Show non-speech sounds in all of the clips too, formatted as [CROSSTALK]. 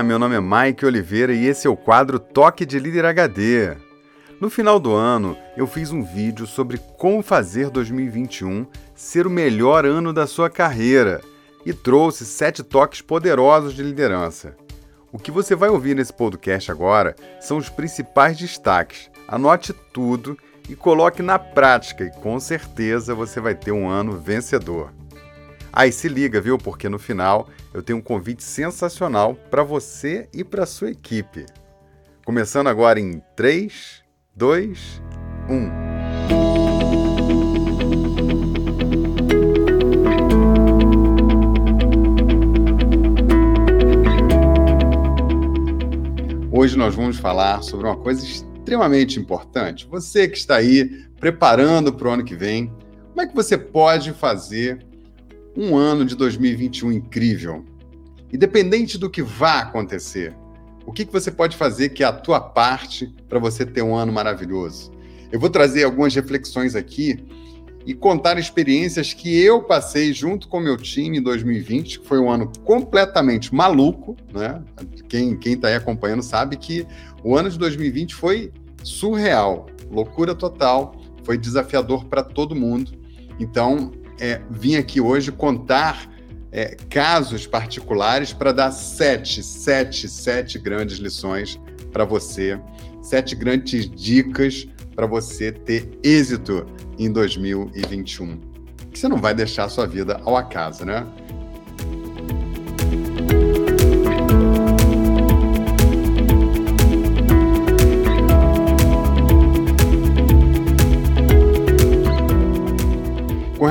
Olá, meu nome é Mike Oliveira e esse é o quadro Toque de Líder HD. No final do ano, eu fiz um vídeo sobre como fazer 2021 ser o melhor ano da sua carreira e trouxe sete toques poderosos de liderança. O que você vai ouvir nesse podcast agora são os principais destaques. Anote tudo e coloque na prática, e com certeza você vai ter um ano vencedor. Aí se liga, viu? Porque no final eu tenho um convite sensacional para você e para sua equipe. Começando agora em 3, 2, 1. Hoje nós vamos falar sobre uma coisa extremamente importante. Você que está aí preparando para o ano que vem, como é que você pode fazer um ano de 2021 incrível. Independente do que vá acontecer, o que, que você pode fazer que é a tua parte para você ter um ano maravilhoso? Eu vou trazer algumas reflexões aqui e contar experiências que eu passei junto com meu time em 2020, que foi um ano completamente maluco, né? Quem está aí acompanhando sabe que o ano de 2020 foi surreal, loucura total, foi desafiador para todo mundo. Então, é, vim aqui hoje contar é, casos particulares para dar sete, sete, sete grandes lições para você, sete grandes dicas para você ter êxito em 2021. Que você não vai deixar a sua vida ao acaso, né?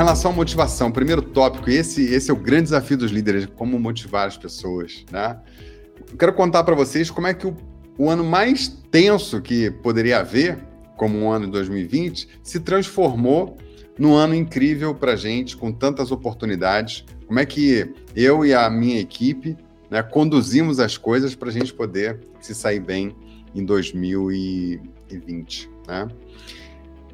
Relação à motivação, primeiro tópico, esse, esse é o grande desafio dos líderes, como motivar as pessoas, né? Eu quero contar para vocês como é que o, o ano mais tenso que poderia haver, como um ano de 2020, se transformou num ano incrível para gente, com tantas oportunidades. Como é que eu e a minha equipe né, conduzimos as coisas para a gente poder se sair bem em 2020, né?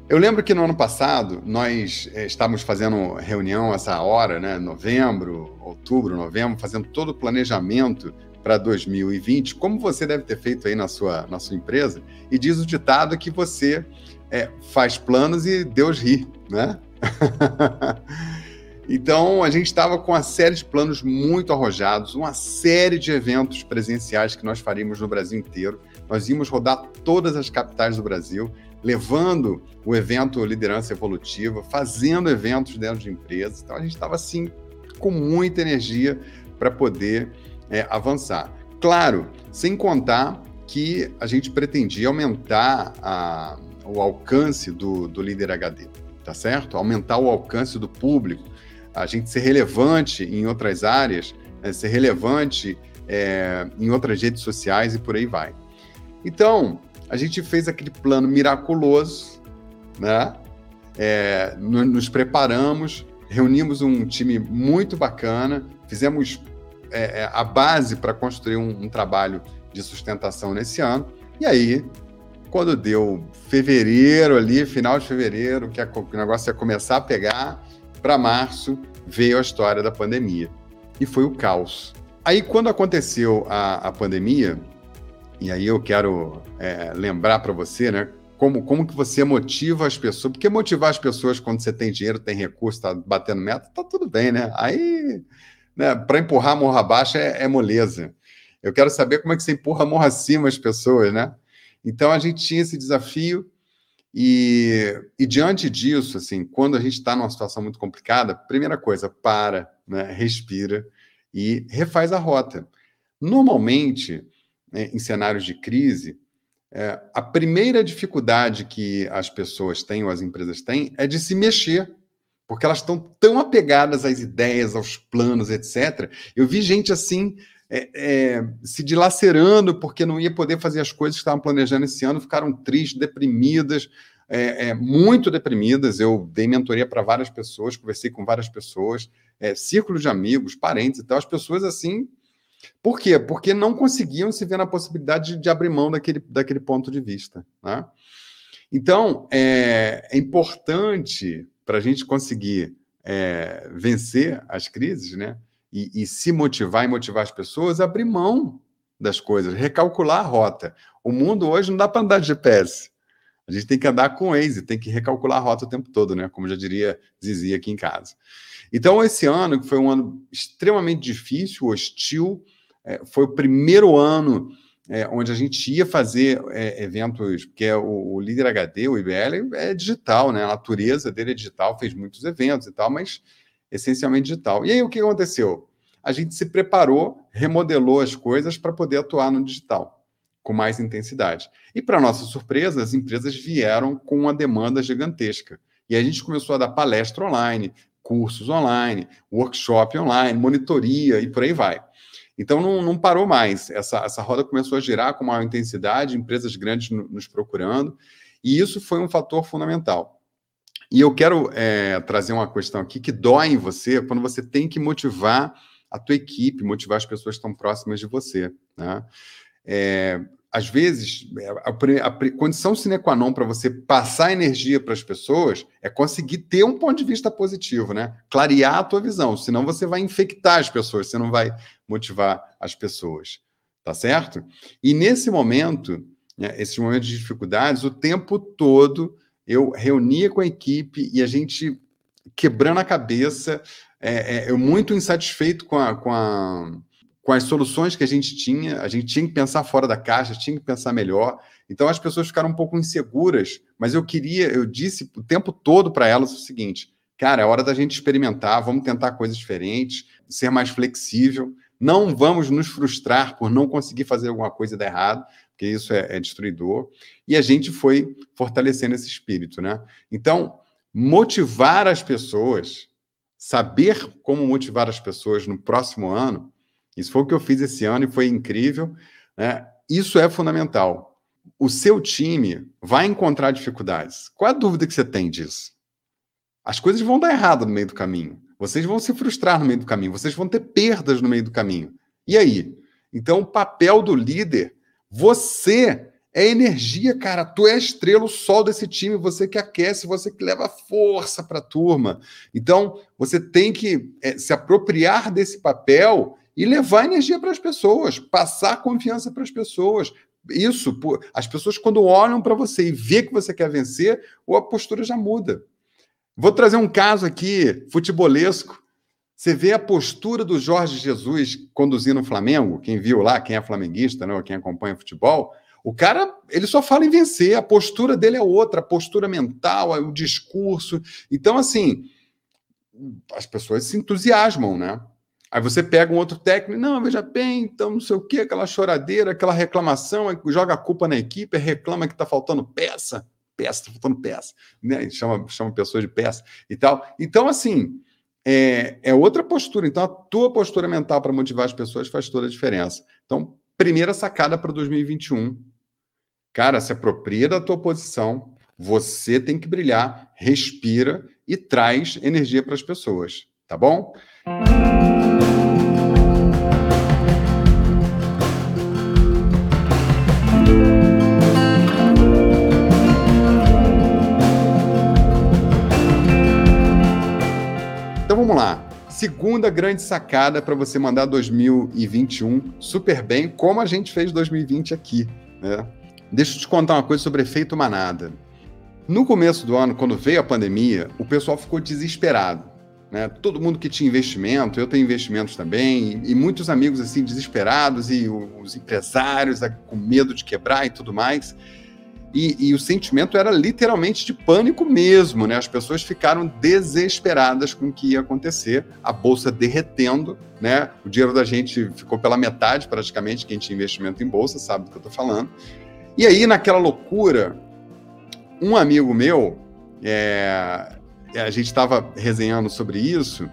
Eu lembro que no ano passado nós é, estávamos fazendo reunião essa hora, né, novembro, outubro, novembro, fazendo todo o planejamento para 2020, como você deve ter feito aí na sua, na sua empresa, e diz o ditado que você é, faz planos e Deus ri, né? [LAUGHS] então a gente estava com uma série de planos muito arrojados, uma série de eventos presenciais que nós faríamos no Brasil inteiro. Nós íamos rodar todas as capitais do Brasil levando o evento Liderança Evolutiva, fazendo eventos dentro de empresas. Então a gente estava assim com muita energia para poder é, avançar. Claro, sem contar que a gente pretendia aumentar a, o alcance do, do líder HD, tá certo? Aumentar o alcance do público, a gente ser relevante em outras áreas, né? ser relevante é, em outras redes sociais e por aí vai. Então, a gente fez aquele plano miraculoso, né? É, nos preparamos, reunimos um time muito bacana, fizemos é, é a base para construir um, um, trabalho de sustentação nesse ano. E aí, quando deu fevereiro ali, final de fevereiro, que, a, que o negócio ia começar a pegar, para março veio a história da pandemia. E foi o caos. Aí, quando aconteceu a, a pandemia, e aí eu quero é, lembrar para você, né? Como, como que você motiva as pessoas? Porque motivar as pessoas quando você tem dinheiro, tem recurso, está batendo meta, tá tudo bem, né? Aí, né, para empurrar a morra abaixo é, é moleza. Eu quero saber como é que você empurra a morra acima as pessoas, né? Então a gente tinha esse desafio e, e diante disso, assim, quando a gente está numa situação muito complicada, primeira coisa, para, né, respira e refaz a rota. Normalmente, né, em cenários de crise, é, a primeira dificuldade que as pessoas têm, ou as empresas têm, é de se mexer, porque elas estão tão apegadas às ideias, aos planos, etc. Eu vi gente assim. É, é, se dilacerando porque não ia poder fazer as coisas que estavam planejando esse ano, ficaram tristes, deprimidas, é, é, muito deprimidas. Eu dei mentoria para várias pessoas, conversei com várias pessoas, é, círculo de amigos, parentes e tal. As pessoas assim por quê? Porque não conseguiam se ver na possibilidade de, abrir mão daquele, daquele ponto de vista. Né? Então, é, é importante para a gente conseguir é, vencer as crises, né? E, e, se motivar e motivar as pessoas, abrir mão das coisas, recalcular a rota. O mundo hoje não dá para andar de GPS. A gente tem que andar com o Waze, tem que recalcular a rota o tempo todo, né? Como já diria Zizi aqui em casa. Então, esse ano, que foi um ano extremamente difícil, hostil, é, foi o primeiro ano é, onde a gente ia fazer é, eventos, porque é o, o, Líder HD, o IBL, é digital, né? A natureza dele é digital, fez muitos eventos e tal, mas essencialmente digital. E aí o que aconteceu? A gente se preparou, remodelou as coisas para poder atuar no digital com mais intensidade. E para nossa surpresa, as empresas vieram com uma demanda gigantesca. E a gente começou a dar palestra online, cursos online, workshop online, monitoria e por aí vai. Então não, não parou mais. Essa, essa roda começou a girar com maior intensidade, empresas grandes nos procurando, e isso foi um fator fundamental. E eu quero é, trazer uma questão aqui que dói em você quando você tem que motivar a tua equipe, motivar as pessoas que estão próximas de você. Né? É, às vezes, a, a, a condição sine qua non para você passar energia para as pessoas é conseguir ter um ponto de vista positivo, né? Clarear a tua visão, senão você vai infectar as pessoas, você não vai motivar as pessoas, tá certo? E nesse momento, né, esses momentos de dificuldades, o tempo todo eu reunia com a equipe e a gente quebrando a cabeça, é, é, eu muito insatisfeito com a, com a com as soluções que a gente tinha, a gente tinha que pensar fora da caixa, tinha que pensar melhor. Então as pessoas ficaram um pouco inseguras, mas eu queria, eu disse o tempo todo para elas o seguinte: cara, é hora da gente experimentar, vamos tentar coisas diferentes, ser mais flexível. Não vamos nos frustrar por não conseguir fazer alguma coisa dar errado, porque isso é, é destruidor. E a gente foi fortalecendo esse espírito, né? Então, motivar as pessoas, saber como motivar as pessoas no próximo ano, isso foi o que eu fiz esse ano e foi incrível. Né? Isso é fundamental. O seu time vai encontrar dificuldades. Qual a dúvida que você tem disso? As coisas vão dar errado no meio do caminho. Vocês vão se frustrar no meio do caminho. Vocês vão ter perdas no meio do caminho. E aí? Então, o papel do líder, você é energia, cara. Tu é a estrela, o sol desse time, você que aquece, você que leva força para a turma. Então, você tem que é, se apropriar desse papel e levar energia para as pessoas, passar confiança para as pessoas. Isso, as pessoas quando olham para você e vê que você quer vencer, a postura já muda. Vou trazer um caso aqui futebolesco. Você vê a postura do Jorge Jesus conduzindo o Flamengo, quem viu lá, quem é flamenguista, né, quem acompanha futebol, o cara, ele só fala em vencer, a postura dele é outra, a postura mental, o discurso. Então, assim, as pessoas se entusiasmam, né? Aí você pega um outro técnico, não, veja bem, então não sei o quê, aquela choradeira, aquela reclamação, joga a culpa na equipe, reclama que está faltando peça, peça, está faltando peça, né? chama, chama pessoas de peça e tal. Então, assim, é, é outra postura. Então, a tua postura mental para motivar as pessoas faz toda a diferença. Então, primeira sacada para 2021. Cara, se apropria da tua posição, você tem que brilhar, respira e traz energia para as pessoas, tá bom? Segunda grande sacada para você mandar 2021 super bem, como a gente fez 2020 aqui. Né? Deixa eu te contar uma coisa sobre efeito manada. No começo do ano, quando veio a pandemia, o pessoal ficou desesperado né? Todo mundo que tinha investimento, eu tenho investimentos também, e, e muitos amigos assim desesperados, e os empresários com medo de quebrar e tudo mais. E, e, o sentimento era literalmente de pânico mesmo, né? As pessoas ficaram desesperadas com o que ia acontecer, a bolsa derretendo, né? O dinheiro da gente ficou pela metade, praticamente, quem tinha investimento em bolsa sabe do que eu estou falando. E aí, naquela loucura, um amigo meu, é, é, a gente estava resenhando sobre isso,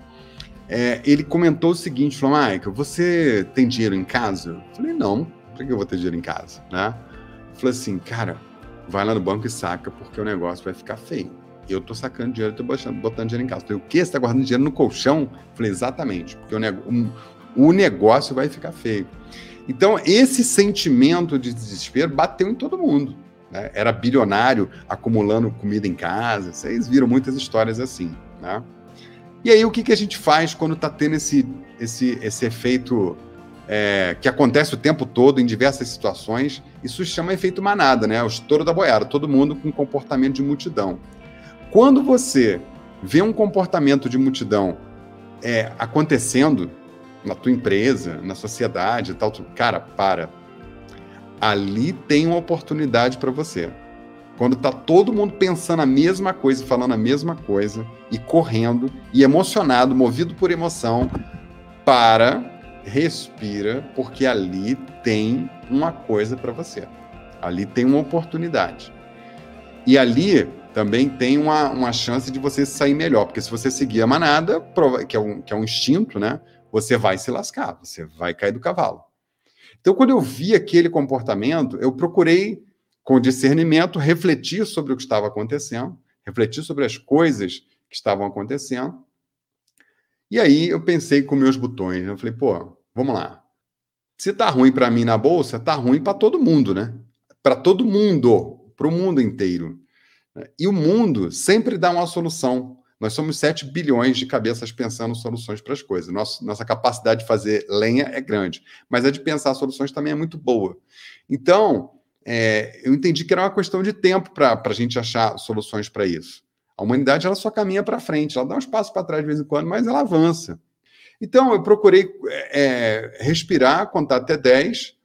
é, ele comentou o seguinte, falou, Michael, você tem dinheiro em casa? Eu falei, não, por que eu vou ter dinheiro em casa? Né? Falou assim, cara, vai lá no banco e saca, porque o negócio vai ficar feio. Eu tô sacando dinheiro tô botando, botando dinheiro em casa. Falei, o quê? Você tá guardando dinheiro no colchão? Falei, exatamente, porque o, um, o negócio vai ficar feio. Então, esse sentimento de desespero bateu em todo mundo né? era bilionário acumulando comida em casa. Vocês viram muitas histórias assim. Né? E aí, o que, que a gente faz quando está tendo esse, esse, esse efeito é, que acontece o tempo todo em diversas situações. Isso chama efeito manada, né? O estouro da boiada, todo mundo com comportamento de multidão. Quando você vê um comportamento de multidão é, acontecendo na tua empresa, na sociedade, tal, cara, para. Ali tem uma oportunidade para você. Quando tá todo mundo pensando a mesma coisa, falando a mesma coisa, e correndo, e emocionado, movido por emoção, para, respira, porque ali tem uma coisa para você. Ali tem uma oportunidade. E ali também tem uma, uma chance de você sair melhor, porque se você seguir a manada, que é um, que é um instinto, né? Você vai se lascar, você vai cair do cavalo. Então, quando eu vi aquele comportamento, eu procurei com discernimento, refletir sobre o que estava acontecendo, refletir sobre as coisas que estavam acontecendo. E aí eu pensei com meus botões, eu falei, pô, vamos lá. Se tá ruim para mim na bolsa, tá ruim para todo mundo, né? Para todo mundo, para o mundo inteiro. E o mundo sempre dá uma solução. Nós somos 7 bilhões de cabeças pensando soluções para as coisas. Nossa, nossa capacidade de fazer lenha é grande, mas a de pensar soluções também é muito boa. Então, é, eu entendi que era uma questão de tempo para a gente achar soluções para isso. A humanidade ela só caminha para frente, ela dá uns passos para trás de vez em quando, mas ela avança. Então eu procurei é, respirar, contar até 10.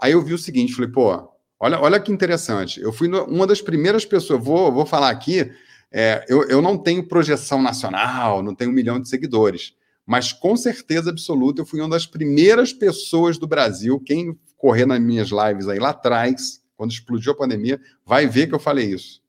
Aí eu vi o seguinte, falei, pô, olha, olha que interessante. Eu fui uma das primeiras pessoas, vou, vou falar aqui, é, eu, eu não tenho projeção nacional, não tenho um milhão de seguidores, mas com certeza absoluta eu fui uma das primeiras pessoas do Brasil, quem correr nas minhas lives aí lá atrás, quando explodiu a pandemia, vai ver que eu falei isso.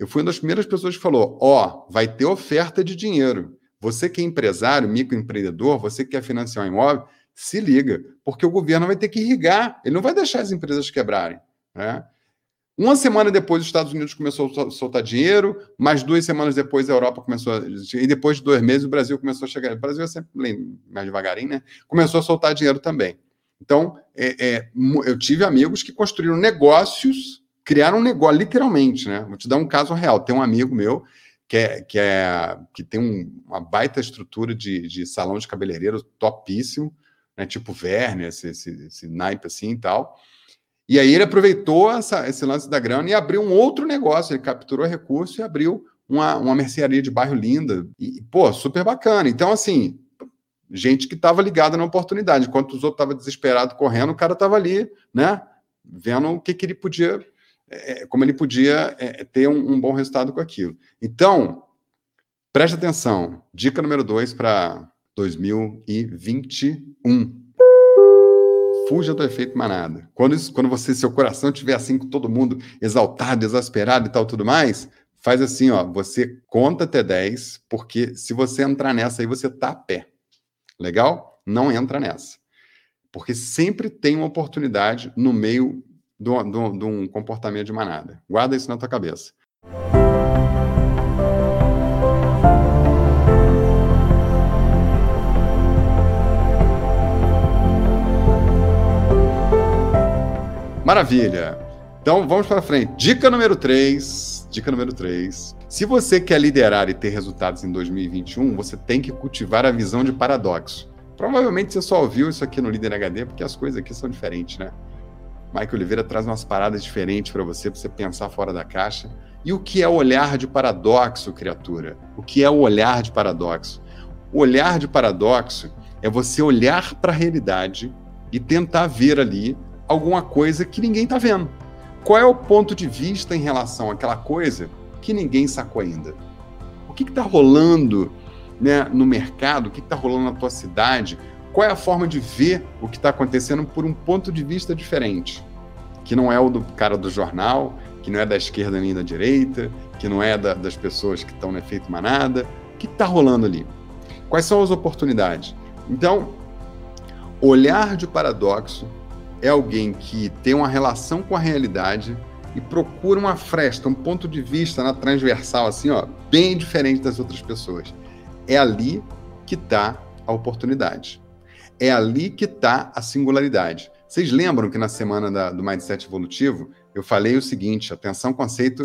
Eu fui uma das primeiras pessoas que falou: ó, oh, vai ter oferta de dinheiro. Você que é empresário, microempreendedor, você que quer financiar um imóvel, se liga, porque o governo vai ter que irrigar, ele não vai deixar as empresas quebrarem. Né? Uma semana depois, os Estados Unidos começou a soltar dinheiro, mais duas semanas depois, a Europa começou a. E depois de dois meses, o Brasil começou a chegar. O Brasil é sempre mais devagarinho, né? Começou a soltar dinheiro também. Então, é, é, eu tive amigos que construíram negócios, criaram um negócio, literalmente, né? Vou te dar um caso real. Tem um amigo meu que, é, que, é, que tem um, uma baita estrutura de, de salão de cabeleireiro topíssimo, né? tipo Werner, esse, esse, esse naipe assim e tal. E aí ele aproveitou essa, esse lance da grana e abriu um outro negócio. Ele capturou recurso e abriu uma, uma mercearia de bairro linda. E, pô, super bacana. Então, assim, gente que estava ligada na oportunidade. Enquanto os outros estavam desesperados correndo, o cara estava ali, né? Vendo o que, que ele podia, é, como ele podia é, ter um, um, bom resultado com aquilo. Então, preste atenção. Dica número dois para 2021. Fuja do efeito manada. Quando, isso, quando você, seu coração estiver assim com todo mundo exaltado, exasperado e tal, tudo mais, faz assim, ó, você conta até 10, porque se você entrar nessa aí, você tá a pé. Legal? Não entra nessa. Porque sempre tem uma oportunidade no meio de um comportamento de manada. Guarda isso na tua cabeça. Maravilha. Então vamos para frente. Dica número 3. Dica número 3. Se você quer liderar e ter resultados em 2021, você tem que cultivar a visão de paradoxo. Provavelmente você só ouviu isso aqui no Líder HD, porque as coisas aqui são diferentes, né? Mike Oliveira traz umas paradas diferentes para você, para você pensar fora da caixa. E o que é o olhar de paradoxo, criatura? O que é o olhar de paradoxo? O olhar de paradoxo é você olhar para a realidade e tentar ver ali alguma coisa que ninguém está vendo. Qual é o ponto de vista em relação àquela coisa que ninguém sacou ainda. O que está rolando né, no mercado? O que está rolando na tua cidade? Qual é a forma de ver o que está acontecendo por um ponto de vista diferente? Que não é o do cara do jornal, que não é da esquerda nem da direita, que não é da, das pessoas que estão no efeito manada. O que está rolando ali? Quais são as oportunidades? Então, olhar de paradoxo é alguém que tem uma relação com a realidade e procura uma fresta, um ponto de vista na transversal, assim, ó, bem diferente das outras pessoas. É ali que está a oportunidade. É ali que está a singularidade. Vocês lembram que na semana da, do Mindset Evolutivo eu falei o seguinte: atenção, conceito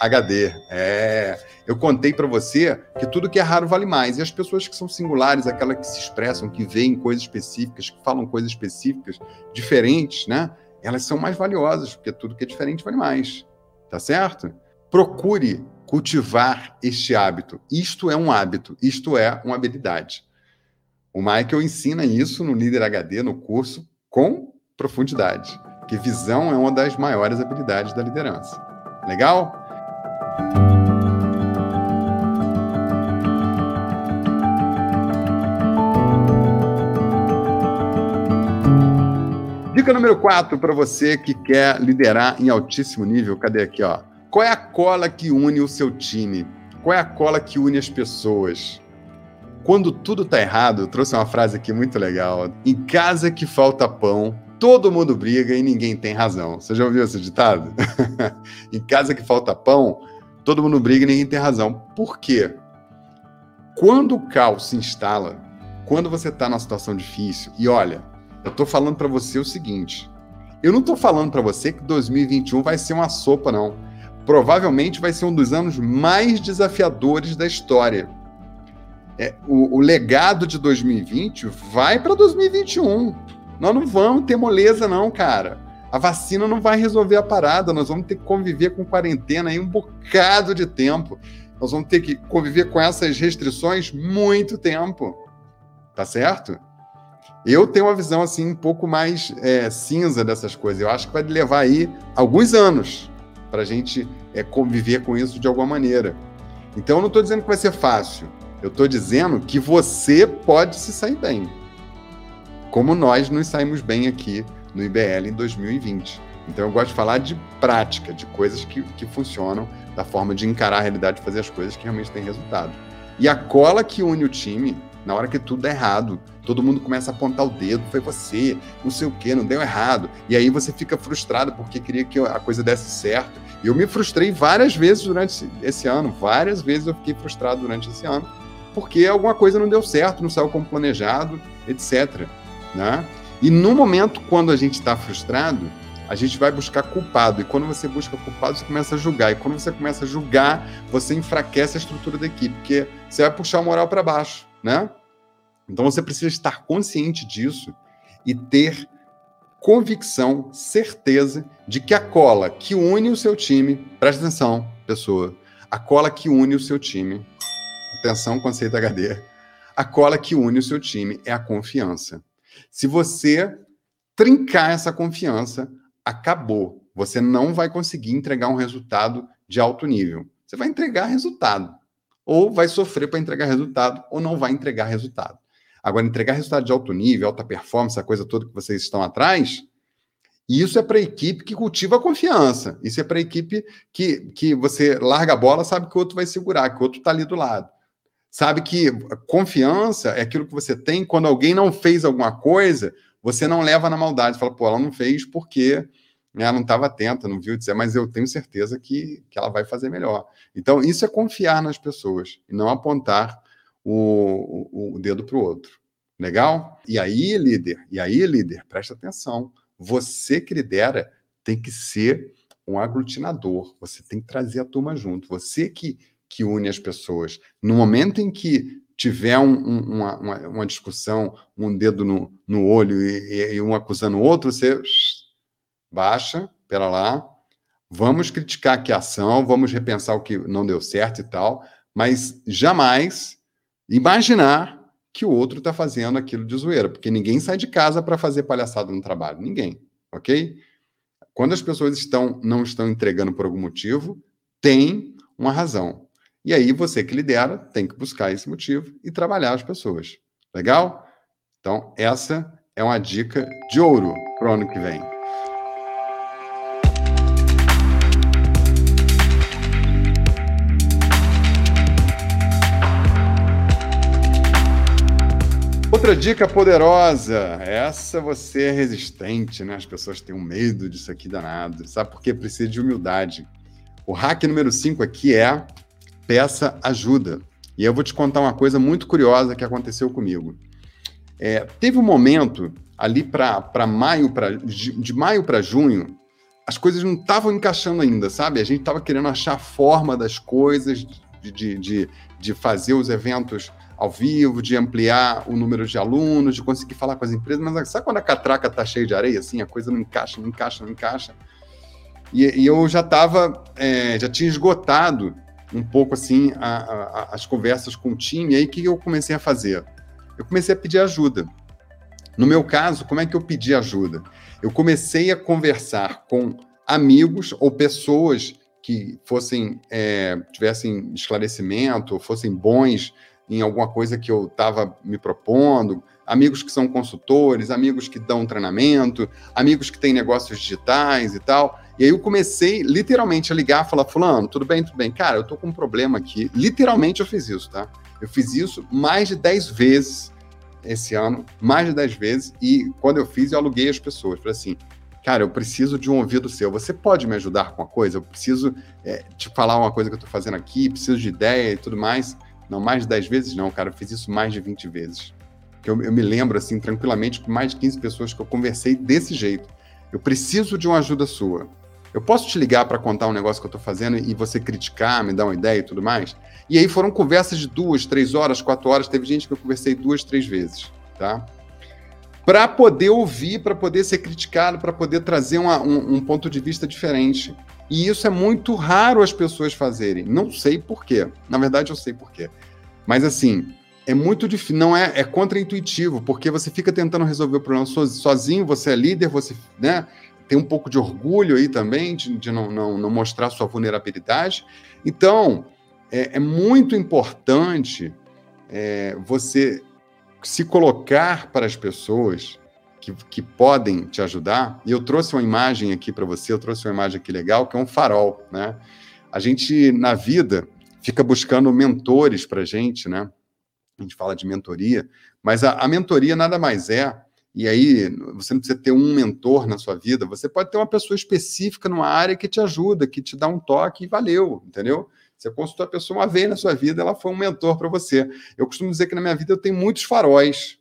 HD. É, eu contei para você que tudo que é raro vale mais. E as pessoas que são singulares, aquelas que se expressam, que veem coisas específicas, que falam coisas específicas, diferentes, né? Elas são mais valiosas, porque tudo que é diferente vale mais. Tá certo? Procure cultivar este hábito. Isto é um hábito, isto é uma habilidade. O Michael ensina isso no Líder HD, no curso, com profundidade. Que visão é uma das maiores habilidades da liderança. Legal? Dica número 4 para você que quer liderar em altíssimo nível. Cadê aqui, ó? Qual é a cola que une o seu time? Qual é a cola que une as pessoas? Quando tudo tá errado, eu trouxe uma frase aqui muito legal. Em casa que falta pão, todo mundo briga e ninguém tem razão. Você já ouviu esse ditado? [LAUGHS] em casa que falta pão, todo mundo briga e ninguém tem razão. Por quê? Quando o caos se instala, quando você está numa situação difícil, e olha, eu estou falando para você o seguinte: eu não estou falando para você que 2021 vai ser uma sopa, não. Provavelmente vai ser um dos anos mais desafiadores da história. É, o, o legado de 2020 vai para 2021. Nós não vamos ter moleza, não, cara. A vacina não vai resolver a parada. Nós vamos ter que conviver com quarentena aí um bocado de tempo. Nós vamos ter que conviver com essas restrições muito tempo. Tá certo? Eu tenho uma visão assim um pouco mais é, cinza dessas coisas. Eu acho que vai levar aí alguns anos para a gente é, conviver com isso de alguma maneira. Então, eu não estou dizendo que vai ser fácil. Eu estou dizendo que você pode se sair bem. Como nós nos saímos bem aqui no IBL em 2020. Então, eu gosto de falar de prática, de coisas que, que funcionam, da forma de encarar a realidade e fazer as coisas que realmente têm resultado. E a cola que une o time na hora que tudo dá errado, todo mundo começa a apontar o dedo, foi você, não sei o que, não deu errado. E aí você fica frustrado porque queria que a coisa desse certo. E eu me frustrei várias vezes durante esse ano, várias vezes eu fiquei frustrado durante esse ano, porque alguma coisa não deu certo, não saiu como planejado, etc. Né? E no momento quando a gente está frustrado, a gente vai buscar culpado. E quando você busca culpado, você começa a julgar. E quando você começa a julgar, você enfraquece a estrutura da equipe, porque você vai puxar o moral para baixo né? Então você precisa estar consciente disso e ter convicção, certeza de que a cola que une o seu time, presta atenção, pessoa, a cola que une o seu time, atenção, conceito HD, a cola que une o seu time é a confiança. Se você trincar essa confiança, acabou. Você não vai conseguir entregar um resultado de alto nível. Você vai entregar resultado, ou vai sofrer para entregar resultado, ou não vai entregar resultado. Agora, entregar resultado de alto nível, alta performance, a coisa toda que vocês estão atrás, isso é para a equipe que cultiva a confiança. Isso é para a equipe que, que você larga a bola, sabe que o outro vai segurar, que o outro está ali do lado. Sabe que confiança é aquilo que você tem quando alguém não fez alguma coisa, você não leva na maldade. Fala, pô, ela não fez porque ela não estava atenta, não viu dizer, mas eu tenho certeza que, que ela vai fazer melhor. Então, isso é confiar nas pessoas e não apontar o, o, o dedo para o outro. Legal? E aí, líder, e aí, líder, presta atenção. Você que lidera tem que ser um aglutinador, você tem que trazer a turma junto, você que, que une as pessoas. No momento em que tiver um, um, uma, uma, discussão, um dedo no, no olho e, e um acusando o outro, você baixa, pera lá, vamos criticar a ação, vamos repensar o que não deu certo e tal, mas jamais imaginar que o outro está fazendo aquilo de zoeira, porque ninguém sai de casa para fazer palhaçada no trabalho, ninguém, ok? Quando as pessoas estão não estão entregando por algum motivo, tem uma razão. E aí você que lidera tem que buscar esse motivo e trabalhar as pessoas. Legal? Então, essa é uma dica de ouro para o ano que vem. Outra dica poderosa. Essa você é resistente, né? As pessoas têm um medo disso aqui danado. Sabe por quê? Precisa de humildade. O hack número 5 aqui é peça ajuda. E eu vou te contar uma coisa muito curiosa que aconteceu comigo. É, teve um momento ali para maio, pra, de, de maio para junho, as coisas não estavam encaixando ainda, sabe? A gente estava querendo achar a forma das coisas, de, de, de, fazer os eventos ao vivo, de ampliar o número de alunos, de conseguir falar com as empresas, mas sabe quando a catraca tá cheia de areia, assim, a coisa não encaixa, não encaixa, não encaixa? E, e eu já estava, é, já tinha esgotado um pouco, assim, a, a, as conversas com o time, e aí o que eu comecei a fazer? Eu comecei a pedir ajuda. No meu caso, como é que eu pedi ajuda? Eu comecei a conversar com amigos ou pessoas que fossem é, tivessem esclarecimento, fossem bons em alguma coisa que eu estava me propondo, amigos que são consultores, amigos que dão treinamento, amigos que têm negócios digitais e tal. E aí eu comecei literalmente a ligar, falar, fulano, tudo bem, tudo bem. Cara, eu tô com um problema aqui. Literalmente eu fiz isso, tá? Eu fiz isso mais de 10 vezes esse ano, mais de 10 vezes, e quando eu fiz, eu aluguei as pessoas. Falei assim, cara, eu preciso de um ouvido seu. Você pode me ajudar com uma coisa? Eu preciso é, te falar uma coisa que eu tô fazendo aqui, preciso de ideia e tudo mais. Não, mais de 10 vezes não, cara. Eu fiz isso mais de 20 vezes. Eu, eu me lembro, assim, tranquilamente, com mais de 15 pessoas que eu conversei desse jeito. Eu preciso de uma ajuda sua. Eu posso te ligar para contar um negócio que eu estou fazendo e você criticar, me dar uma ideia e tudo mais? E aí foram conversas de duas, três horas, quatro horas. Teve gente que eu conversei duas, três vezes, tá? Para poder ouvir, para poder ser criticado, para poder trazer uma, um, um ponto de vista diferente. E isso é muito raro as pessoas fazerem. Não sei por quê. Na verdade, eu sei por quê. Mas assim, é muito difícil, não é, é contra-intuitivo, porque você fica tentando resolver o problema sozinho, você é líder, você né, tem um pouco de orgulho aí também, de, de não, não, não, mostrar sua vulnerabilidade. Então, é, é muito importante é, você se colocar para as pessoas que, que podem te ajudar. E eu trouxe uma imagem aqui para você, eu trouxe uma imagem aqui legal, que é um farol, né? A gente, na vida, fica buscando mentores para a gente, né? A gente fala de mentoria, mas a, a mentoria nada mais é e aí, você não precisa ter um mentor na sua vida, você pode ter uma pessoa específica numa área que te ajuda, que te dá um toque e valeu, entendeu? Você consultou a pessoa uma vez na sua vida, ela foi um mentor para você. Eu costumo dizer que na minha vida eu tenho muitos faróis.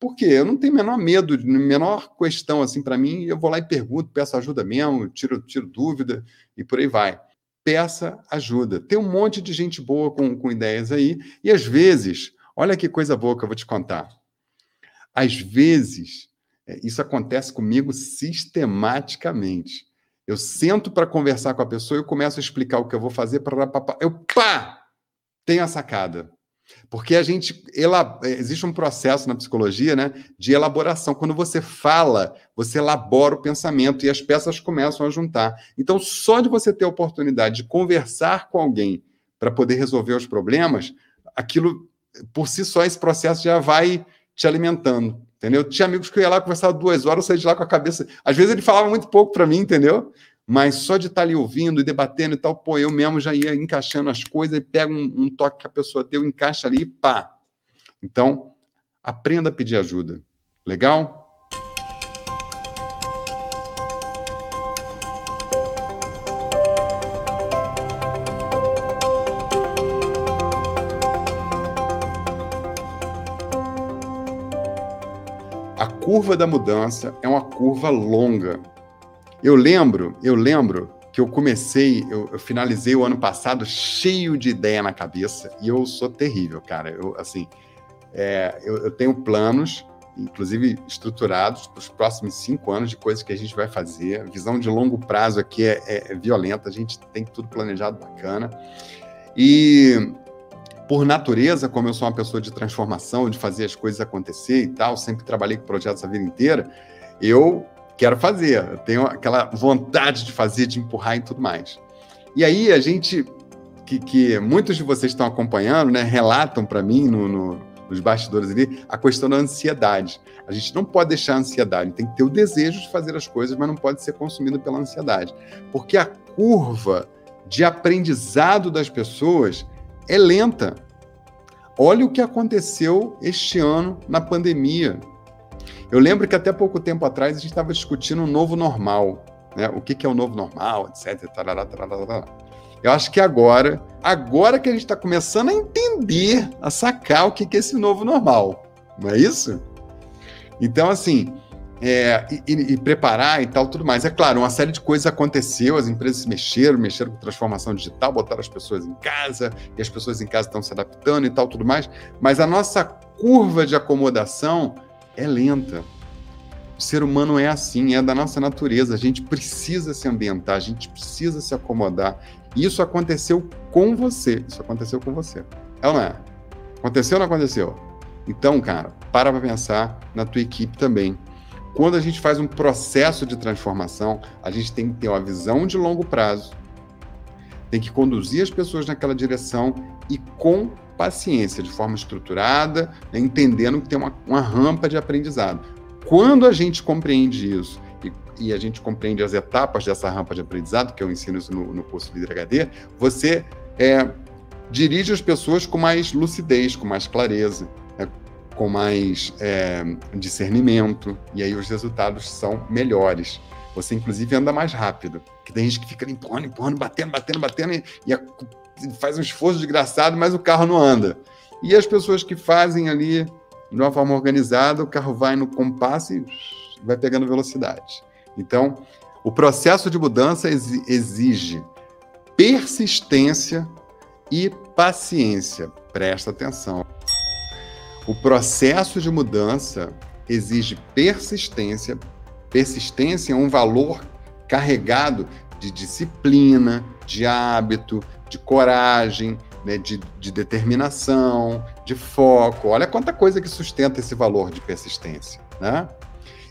Por quê? Eu não tenho menor medo, menor questão assim para mim, eu vou lá e pergunto, peço ajuda mesmo, tiro, tiro dúvida e por aí vai. Peça ajuda. Tem um monte de gente boa com, com ideias aí, e às vezes, olha que coisa boa que eu vou te contar. Às vezes, é, isso acontece comigo sistematicamente. Eu sento para conversar com a pessoa e eu começo a explicar o que eu vou fazer para eu pá, tenho a sacada. Porque a gente ela, existe um processo na psicologia, né, de elaboração. Quando você fala, você elabora o pensamento e as peças começam a juntar. Então, só de você ter a oportunidade de conversar com alguém para poder resolver os problemas, aquilo por si só esse processo já vai te alimentando, entendeu? Tinha amigos que eu ia lá conversar duas horas, eu saía de lá com a cabeça. Às vezes ele falava muito pouco para mim, entendeu? Mas só de estar tá ali ouvindo e debatendo e tal, pô, eu mesmo já ia encaixando as coisas e pega um, um toque que a pessoa deu, encaixa ali e pá. Então, aprenda a pedir ajuda. Legal? Curva da mudança é uma curva longa. Eu lembro, eu lembro que eu comecei, eu, eu, finalizei o ano passado cheio de ideia na cabeça e eu sou terrível, cara. Eu, assim, é, eu, eu, tenho planos, inclusive estruturados para os próximos cinco anos de coisas que a gente vai fazer. Visão de longo prazo aqui é, é, é violenta, a gente tem tudo planejado bacana. E por natureza, como eu sou uma pessoa de transformação, de fazer as coisas acontecer e tal, sempre trabalhei com projetos a vida inteira, eu quero fazer, eu tenho aquela vontade de fazer, de empurrar e tudo mais. E aí a gente, que, que muitos de vocês estão acompanhando, né, relatam para mim no, no, nos bastidores ali a questão da ansiedade. A gente não pode deixar a ansiedade, tem que ter o desejo de fazer as coisas, mas não pode ser consumido pela ansiedade. Porque a curva de aprendizado das pessoas é lenta. Olha o que aconteceu este ano na pandemia. Eu lembro que até pouco tempo atrás a gente estava discutindo o um novo normal, né? O que, que é o novo normal, etc. Tarará, tarará, Eu acho que agora, agora que a gente está começando a entender, a sacar o que, que é esse novo normal, não é isso? Então, assim, é, e, e, preparar e tal, tudo mais. É claro, uma série de coisas aconteceu, as empresas se mexeram, mexeram com transformação digital, botaram as pessoas em casa, e as pessoas em casa estão se adaptando e tal, tudo mais, mas a nossa curva de acomodação é lenta. O ser humano é assim, é da nossa natureza. A gente precisa se ambientar, a gente precisa se acomodar. Isso aconteceu com você. Isso aconteceu com você. É ou não é? Aconteceu ou não aconteceu? Então, cara, para para pensar na tua equipe também. Quando a gente faz um processo de transformação, a gente tem que ter uma visão de longo prazo, tem que conduzir as pessoas naquela direção e com paciência, de forma estruturada, né, entendendo que tem uma, uma, rampa de aprendizado. Quando a gente compreende isso e, e, a gente compreende as etapas dessa rampa de aprendizado, que eu ensino isso no, no curso Líder HD, você é, dirige as pessoas com mais lucidez, com mais clareza com mais é, discernimento, e aí os resultados são melhores. Você, inclusive, anda mais rápido. Que tem gente que fica empurrando, empurrando, batendo, batendo, batendo, e, e faz um esforço desgraçado, mas o carro não anda. E as pessoas que fazem ali de uma forma organizada, o carro vai no compasso e vai pegando velocidade. Então, o processo de mudança exige persistência e paciência. Presta atenção. O processo de mudança exige persistência. Persistência é um valor carregado de disciplina, de hábito, de coragem, né, de, de determinação, de foco. Olha quanta coisa que sustenta esse valor de persistência. Né?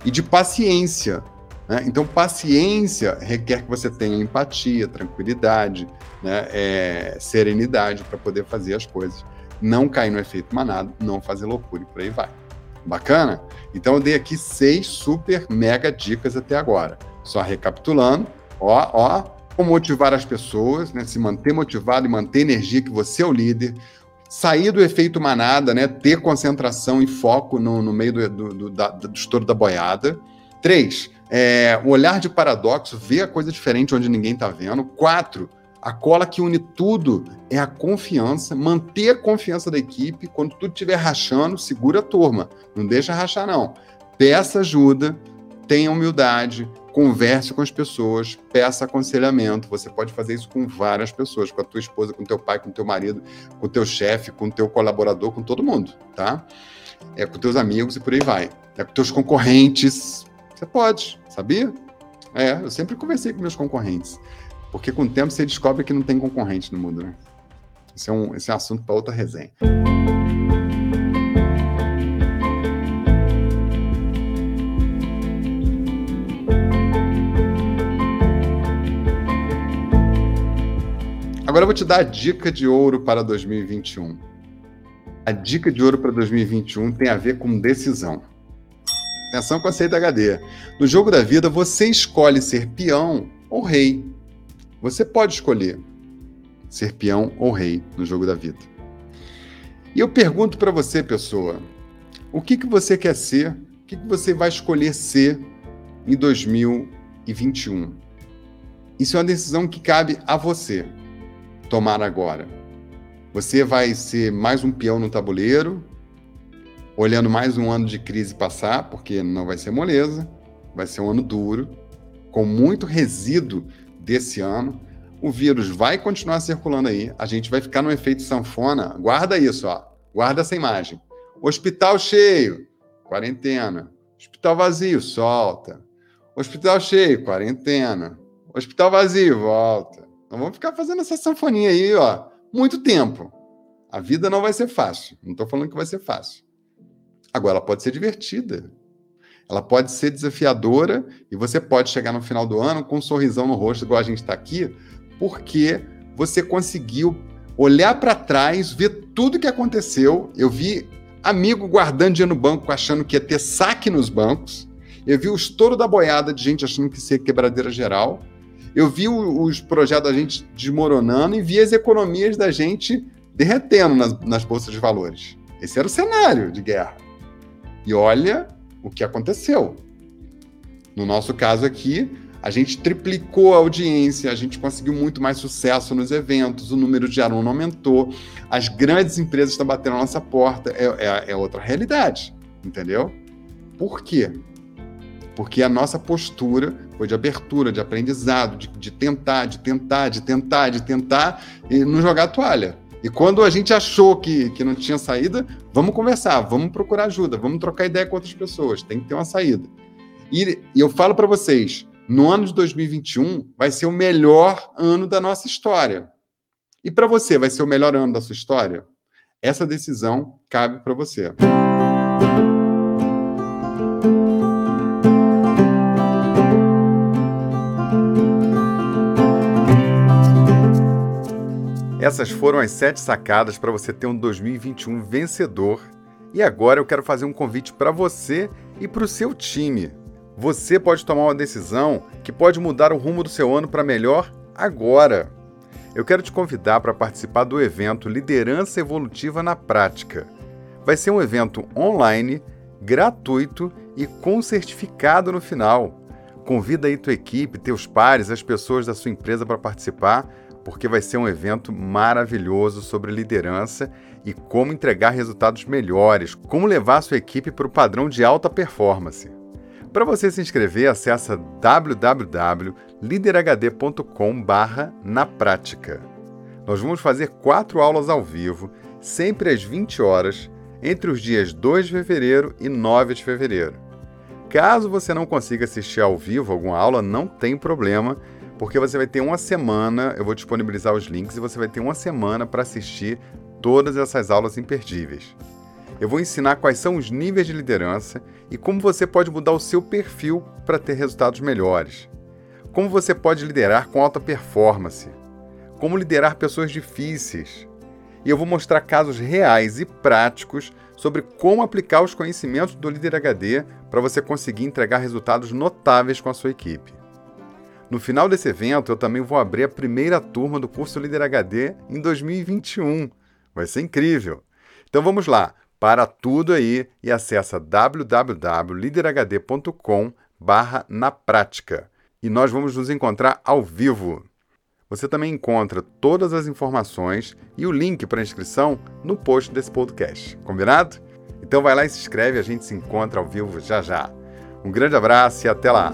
E de paciência. Né? Então, paciência requer que você tenha empatia, tranquilidade, né, é, serenidade para poder fazer as coisas não cair no efeito manado, não fazer loucura e por aí vai. Bacana? Então eu dei aqui seis super mega dicas até agora. Só recapitulando, ó, ó, como motivar as pessoas, né? Se manter motivado e manter energia que você é o líder, sair do efeito manada, né? Ter concentração e foco no, no meio do, do, do, da, do estouro da boiada. Três, é, olhar de paradoxo, ver a coisa diferente onde ninguém está vendo. Quatro, a cola que une tudo é a confiança, manter a confiança da equipe. Quando tudo estiver rachando, segura a turma, não deixa rachar, não. Peça ajuda, tenha humildade, converse com as pessoas, peça aconselhamento. Você pode fazer isso com várias pessoas, com a tua esposa, com teu pai, com teu marido, com teu chefe, com teu colaborador, com todo mundo, tá? É com teus amigos e por aí vai. É com teus concorrentes. Você pode, sabia? É, eu sempre conversei com meus concorrentes. Porque com o tempo você descobre que não tem concorrente no mundo, né? Esse é um, esse é um assunto para outra resenha. Agora eu vou te dar a dica de ouro para 2021. A dica de ouro para 2021 tem a ver com decisão. Atenção com a HD. No jogo da vida, você escolhe ser peão ou rei. Você pode escolher ser peão ou rei no jogo da vida. E eu pergunto para você, pessoa, o que, que você quer ser? O que, que você vai escolher ser em 2021? Isso é uma decisão que cabe a você tomar agora. Você vai ser mais um peão no tabuleiro, olhando mais um ano de crise passar, porque não vai ser moleza, vai ser um ano duro, com muito resíduo desse ano. O vírus vai continuar circulando aí, a gente vai ficar no efeito sanfona. Guarda isso, ó. Guarda essa imagem. Hospital cheio, quarentena. Hospital vazio, solta. Hospital cheio, quarentena. Hospital vazio, volta. Não vamos ficar fazendo essa sanfoninha aí, ó, muito tempo. A vida não vai ser fácil. Não estou falando que vai ser fácil. Agora, ela pode ser divertida. Ela pode ser desafiadora e você pode chegar no final do ano com um sorrisão no rosto, igual a gente está aqui, porque você conseguiu olhar para trás, ver tudo que aconteceu. Eu vi amigo guardando dinheiro no banco, achando que ia ter saque nos bancos. Eu vi o estouro da boiada de gente achando que ia ser quebradeira geral. Eu vi os projetos da gente desmoronando e vi as economias da gente derretendo nas, nas bolsas de valores. Esse era o cenário de guerra. E olha o que aconteceu. No nosso caso aqui, a gente triplicou a audiência, a gente conseguiu muito mais sucesso nos eventos, o número de aluno aumentou, as grandes empresas estão batendo na nossa porta, é, é, é outra realidade, entendeu? Por quê? porque a nossa postura foi de abertura, de aprendizado, de, de tentar, de tentar, de tentar, de tentar e não jogar a toalha. E quando a gente achou que, que não tinha saída, vamos conversar, vamos procurar ajuda, vamos trocar ideia com outras pessoas, tem que ter uma saída. E, e eu falo para vocês, no ano de 2021 vai ser o melhor ano da nossa história. E para você, vai ser o melhor ano da sua história? Essa decisão cabe para você. Essas foram as sete sacadas para você ter um 2021 vencedor. E agora eu quero fazer um convite para você e para o seu time. Você pode tomar uma decisão que pode mudar o rumo do seu ano para melhor agora. Eu quero te convidar para participar do evento Liderança Evolutiva na Prática. Vai ser um evento online, gratuito e com certificado no final. Convida aí tua equipe, teus pares, as pessoas da sua empresa para participar porque vai ser um evento maravilhoso sobre liderança e como entregar resultados melhores, como levar sua equipe para o padrão de alta performance. Para você se inscrever, acesse www.liderhd.com na prática. Nós vamos fazer quatro aulas ao vivo, sempre às 20 horas, entre os dias 2 de fevereiro e 9 de fevereiro. Caso você não consiga assistir ao vivo alguma aula, não tem problema porque você vai ter uma semana, eu vou disponibilizar os links e você vai ter uma semana para assistir todas essas aulas imperdíveis. Eu vou ensinar quais são os níveis de liderança e como você pode mudar o seu perfil para ter resultados melhores. Como você pode liderar com alta performance. Como liderar pessoas difíceis. E eu vou mostrar casos reais e práticos sobre como aplicar os conhecimentos do Líder HD para você conseguir entregar resultados notáveis com a sua equipe. No final desse evento, eu também vou abrir a primeira turma do curso Líder HD em 2021. Vai ser incrível! Então vamos lá, para tudo aí e acessa www.liderhd.com barra na prática. E nós vamos nos encontrar ao vivo. Você também encontra todas as informações e o link para inscrição no post desse podcast. Combinado? Então vai lá e se inscreve, a gente se encontra ao vivo já já. Um grande abraço e até lá!